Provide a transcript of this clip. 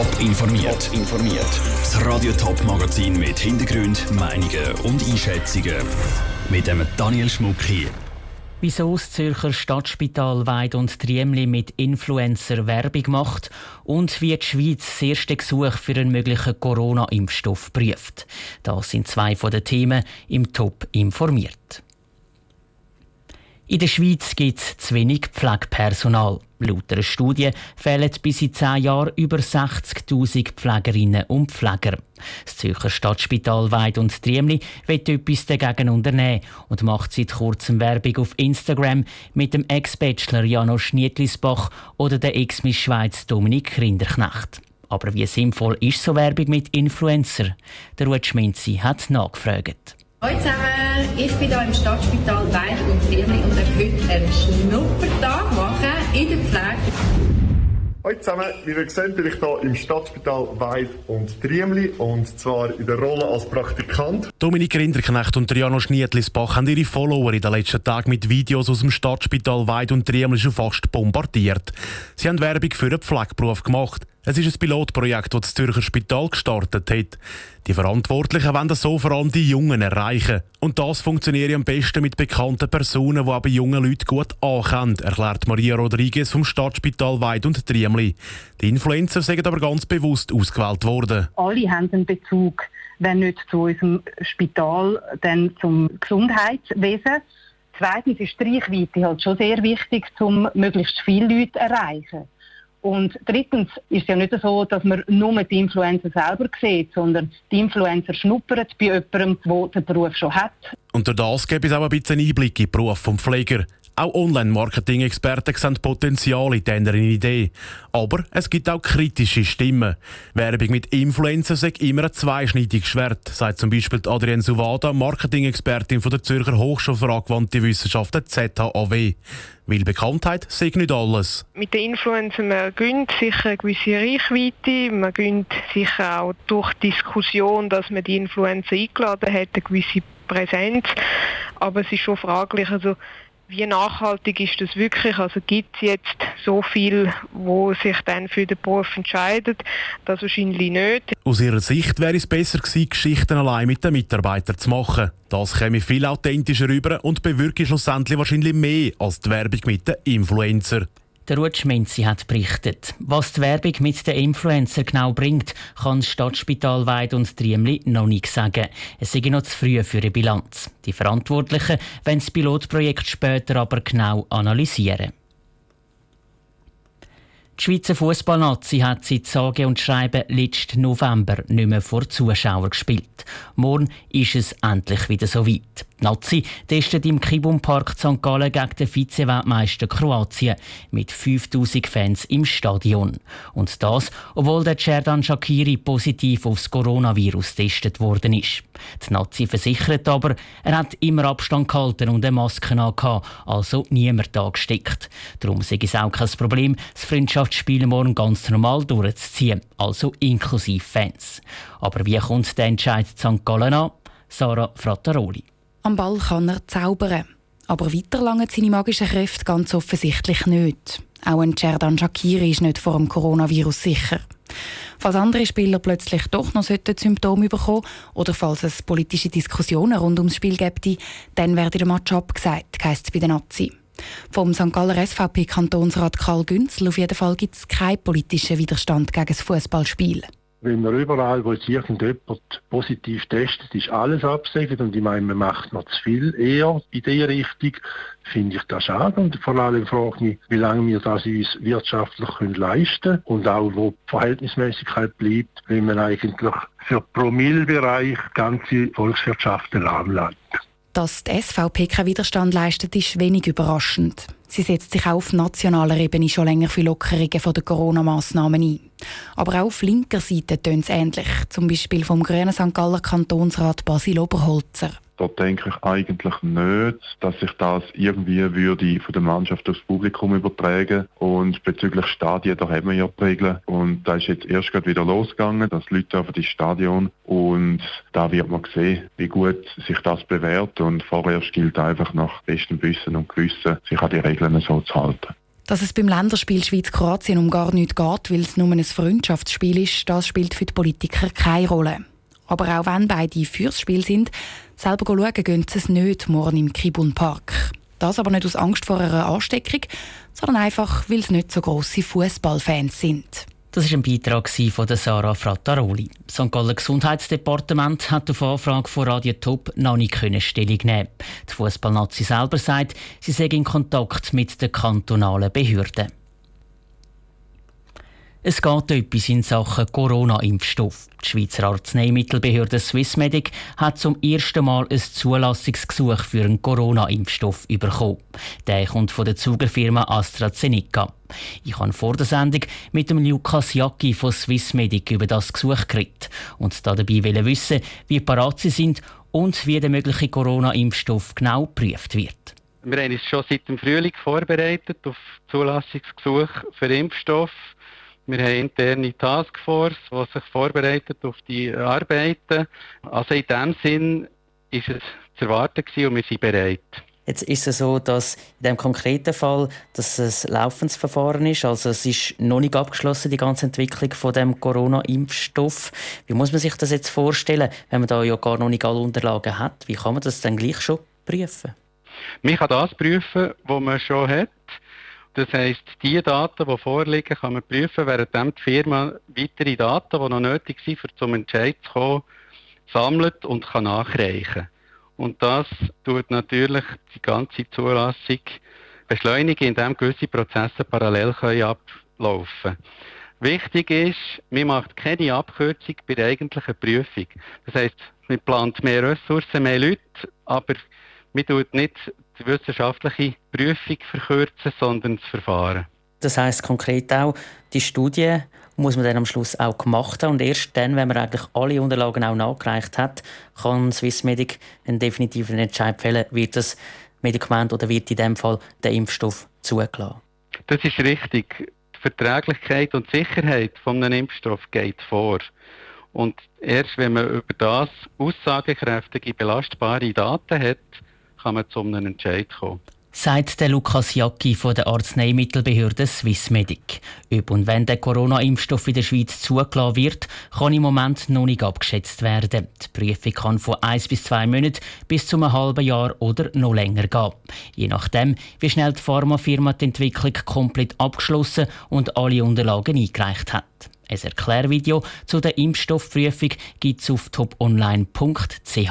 Top informiert. informiert. Das Radio Top Magazin mit Hintergrund, Meinungen und Einschätzungen mit dem Daniel Schmuck hier. Wieso das Zürcher Stadtspital Weid und Triemli mit Influencer Werbung macht und wie die Schweiz das erste Gesuch für einen möglichen Corona-Impfstoff prüft. Das sind zwei von den Themen im Top informiert. In der Schweiz gibt es zu wenig Pflegepersonal. Laut einer Studie fehlen bis in zehn Jahren über 60.000 Pflegerinnen und Pfleger. Das Zürcher Stadtspital Weid und Triemli wird etwas dagegen unternehmen und macht seit kurzem Werbung auf Instagram mit dem Ex-Bachelor Janosch Nietlisbach oder der Ex-Miss Schweiz Dominik Rinderknecht. Aber wie sinnvoll ist so Werbung mit Influencer? Der Ruud Schminzi hat nachgefragt. Hallo zusammen, ich bin hier im Stadtspital Weich und Friedli und darf heute einen Schnuppertag machen in der Pflege. Hallo zusammen, wie ihr seht, bin ich hier im Stadtspital Weid und Triemli und zwar in der Rolle als Praktikant. Dominik Rinderknecht und Triano Schnietlisbach haben ihre Follower in den letzten Tagen mit Videos aus dem Stadtspital Weid und Triemli schon fast bombardiert. Sie haben Werbung für einen Pflegeberuf gemacht. Es ist ein Pilotprojekt, das das Zürcher Spital gestartet hat. Die Verantwortlichen wollen so vor allem die Jungen erreichen. Und das funktioniert am besten mit bekannten Personen, die aber junge Leute gut ankennen, erklärt Maria Rodriguez vom Stadtspital Weid und Triemli. Die Influencer sind aber ganz bewusst ausgewählt worden. Alle haben einen Bezug, wenn nicht zu unserem Spital, dann zum Gesundheitswesen. Zweitens ist die Reichweite halt schon sehr wichtig, um möglichst viele Leute zu erreichen. Und drittens ist es ja nicht so, dass man nur die Influencer selber sieht, sondern die Influencer schnuppern bei jemandem, der den Beruf schon hat. Und das gibt es auch ein bisschen Einblick in den Beruf des Pfleger. Auch Online-Marketing-Experten sehen Potenzial in dieser Idee. Aber es gibt auch kritische Stimmen. Werbung mit Influencern ist immer ein zweischneidiges Schwert, sagt zum Beispiel Adrienne Suvada, Marketing-Expertin der Zürcher Hochschule für angewandte Wissenschaften ZHAW. Weil Bekanntheit sei nicht alles. Mit den Influencern man gönnt sicher eine gewisse Reichweite, man gönnt sicher auch durch Diskussion, dass man die Influencer eingeladen hat, eine gewisse Präsenz. Aber es ist schon fraglich, also wie nachhaltig ist das wirklich? Also gibt es jetzt so viel, wo sich dann für den Beruf entscheidet? Das wahrscheinlich nicht. Aus ihrer Sicht wäre es besser gewesen, Geschichten allein mit den Mitarbeitern zu machen. Das käme viel authentischer rüber und bewirke schlussendlich wahrscheinlich mehr als die Werbung mit den Influencer. Der Ruth Schmenzi hat berichtet. Was die Werbung mit den Influencer genau bringt, kann das Stadtspital Weid und Triemli noch nicht sagen. Es sei noch zu früh für eine Bilanz. Die Verantwortlichen wollen das Pilotprojekt später aber genau analysieren. Die Schweizer Fußballnazi hat seit sage und schreiben letzten November nicht mehr vor Zuschauern gespielt. Morgen ist es endlich wieder so weit. Die Nazi testet im Kibum Park St. Gallen gegen den Vize-Weltmeister Kroatien mit 5000 Fans im Stadion. Und das, obwohl der Cerdan Shakiri positiv aufs Coronavirus getestet worden ist. Die Nazi versichert aber, er hat immer Abstand gehalten und eine Maske angehabt, also niemand angesteckt. Darum sei es auch kein Problem, das Freundschaftsspiel morgen ganz normal durchzuziehen, also inklusive Fans. Aber wie kommt der Entscheid St. Gallen an? Sarah Frattaroli. Am Ball kann er zaubern. Aber weiter lange seine magischen Kräfte ganz offensichtlich nicht. Auch ein Cerdan Shakiri ist nicht vor dem Coronavirus sicher. Falls andere Spieler plötzlich doch noch Symptome bekommen oder falls es politische Diskussionen rund ums Spiel gibt, dann werde der Match abgesagt, heisst es bei den Nazi. Vom St. Galler SVP-Kantonsrat Karl Günzel auf jeden Fall gibt es keinen politischen Widerstand gegen das Fußballspiel. Wenn man überall, wo jetzt irgendjemand positiv testet, ist alles abgesegnet und ich meine, man macht noch zu viel eher in diese Richtung, finde ich das schade und vor allem frage ich mich, wie lange wir das uns wirtschaftlich können leisten und auch wo die Verhältnismäßigkeit bleibt, wenn man eigentlich für Promillbereich ganze Volkswirtschaften lahmlegt. Dass die SVP keinen Widerstand leistet, ist wenig überraschend. Sie setzt sich auch auf nationaler Ebene schon länger für Lockerungen den Corona-Massnahmen ein. Aber auch auf linker Seite tönt es ähnlich, zum Beispiel vom grünen St. Galler Kantonsrat Basil Oberholzer. Da denke ich eigentlich nicht, dass sich das irgendwie würde von der Mannschaft aufs Publikum übertragen. Und bezüglich Stadien, da haben wir ja die Regeln. Und da ist jetzt erst gerade wieder losgegangen, dass Leute auf die Stadion. Und da wird man sehen, wie gut sich das bewährt. Und vorerst gilt einfach nach bestem Wissen und Gewissen, sich an die Regeln so zu halten. Dass es beim Länderspiel Schweiz-Kroatien um gar nichts geht, weil es nur ein Freundschaftsspiel ist, das spielt für die Politiker keine Rolle. Aber auch wenn beide fürs Spiel sind, selber schauen gehen sie es nicht morgen im Kibun Park. Das aber nicht aus Angst vor einer Ansteckung, sondern einfach, weil es nicht so grosse Fußballfans sind. Das ist ein Beitrag von Sarah Frattaroli. Das St. Galler Gesundheitsdepartement hat auf Anfrage von Radio Top noch nicht Stellung nehmen Die Fußballnazi selber sagt, sie sei in Kontakt mit den kantonalen Behörden. Es geht etwas in Sachen Corona-Impfstoff. Die Schweizer Arzneimittelbehörde Swissmedic hat zum ersten Mal ein Zulassungsgesuch für einen Corona-Impfstoff bekommen. Der kommt von der Zugerfirma AstraZeneca. Ich habe vor der Sendung mit dem Lukas Jacki von Swissmedic über das Gesuch geredet und dabei wissen, wie parat sie sind und wie der mögliche Corona-Impfstoff genau geprüft wird. Wir haben uns schon seit dem Frühling vorbereitet auf Zulassungsgesuch für Impfstoff. Wir haben interne Taskforce, die sich vorbereitet auf die Arbeiten. Also in dem Sinn ist es zu erwarten und wir sind bereit. Jetzt ist es so, dass in dem konkreten Fall, dass es ein laufendes Verfahren ist, also es ist noch nicht abgeschlossen, die ganze Entwicklung von dem Corona-Impfstoff. Wie muss man sich das jetzt vorstellen, wenn man da ja gar noch nicht alle Unterlagen hat? Wie kann man das dann gleich schon prüfen? Man kann das prüfen, was man schon hat. Das heisst, die Daten, die vorliegen, kann man prüfen, während die Firma weitere Daten, die noch nötig sind, um zum Entscheid zu kommen, sammelt und kann nachreichen. Und das tut natürlich die ganze Zulassung beschleunigen, indem gewisse Prozesse parallel können ablaufen. Wichtig ist, man macht keine Abkürzung bei der eigentlichen Prüfung. Das heisst, man plant mehr Ressourcen, mehr Leute, aber man tut nicht die wissenschaftliche Prüfung verkürzen, sondern das Verfahren. Das heißt konkret auch, die Studie muss man dann am Schluss auch gemacht haben und erst dann, wenn man eigentlich alle Unterlagen auch nachgereicht hat, kann Swissmedic einen definitiven Entscheid fällen, wird das Medikament oder wird in dem Fall der Impfstoff zugelassen. Das ist richtig. Die Verträglichkeit und Sicherheit von einem Impfstoff geht vor. Und erst wenn man über das aussagekräftige, belastbare Daten hat, kann man zu einem Entscheid kommen. Sagt der Lukas Jacki von der Arzneimittelbehörde Swissmedic. Ob und wenn der Corona-Impfstoff in der Schweiz zugelassen wird, kann im Moment noch nicht abgeschätzt werden. Die Prüfung kann von eins bis zwei Monaten bis zu einem halben Jahr oder noch länger gehen. Je nachdem, wie schnell die Pharmafirma die Entwicklung komplett abgeschlossen und alle Unterlagen eingereicht hat. Ein Erklärvideo zu der Impfstoffprüfung gibt es auf toponline.ch.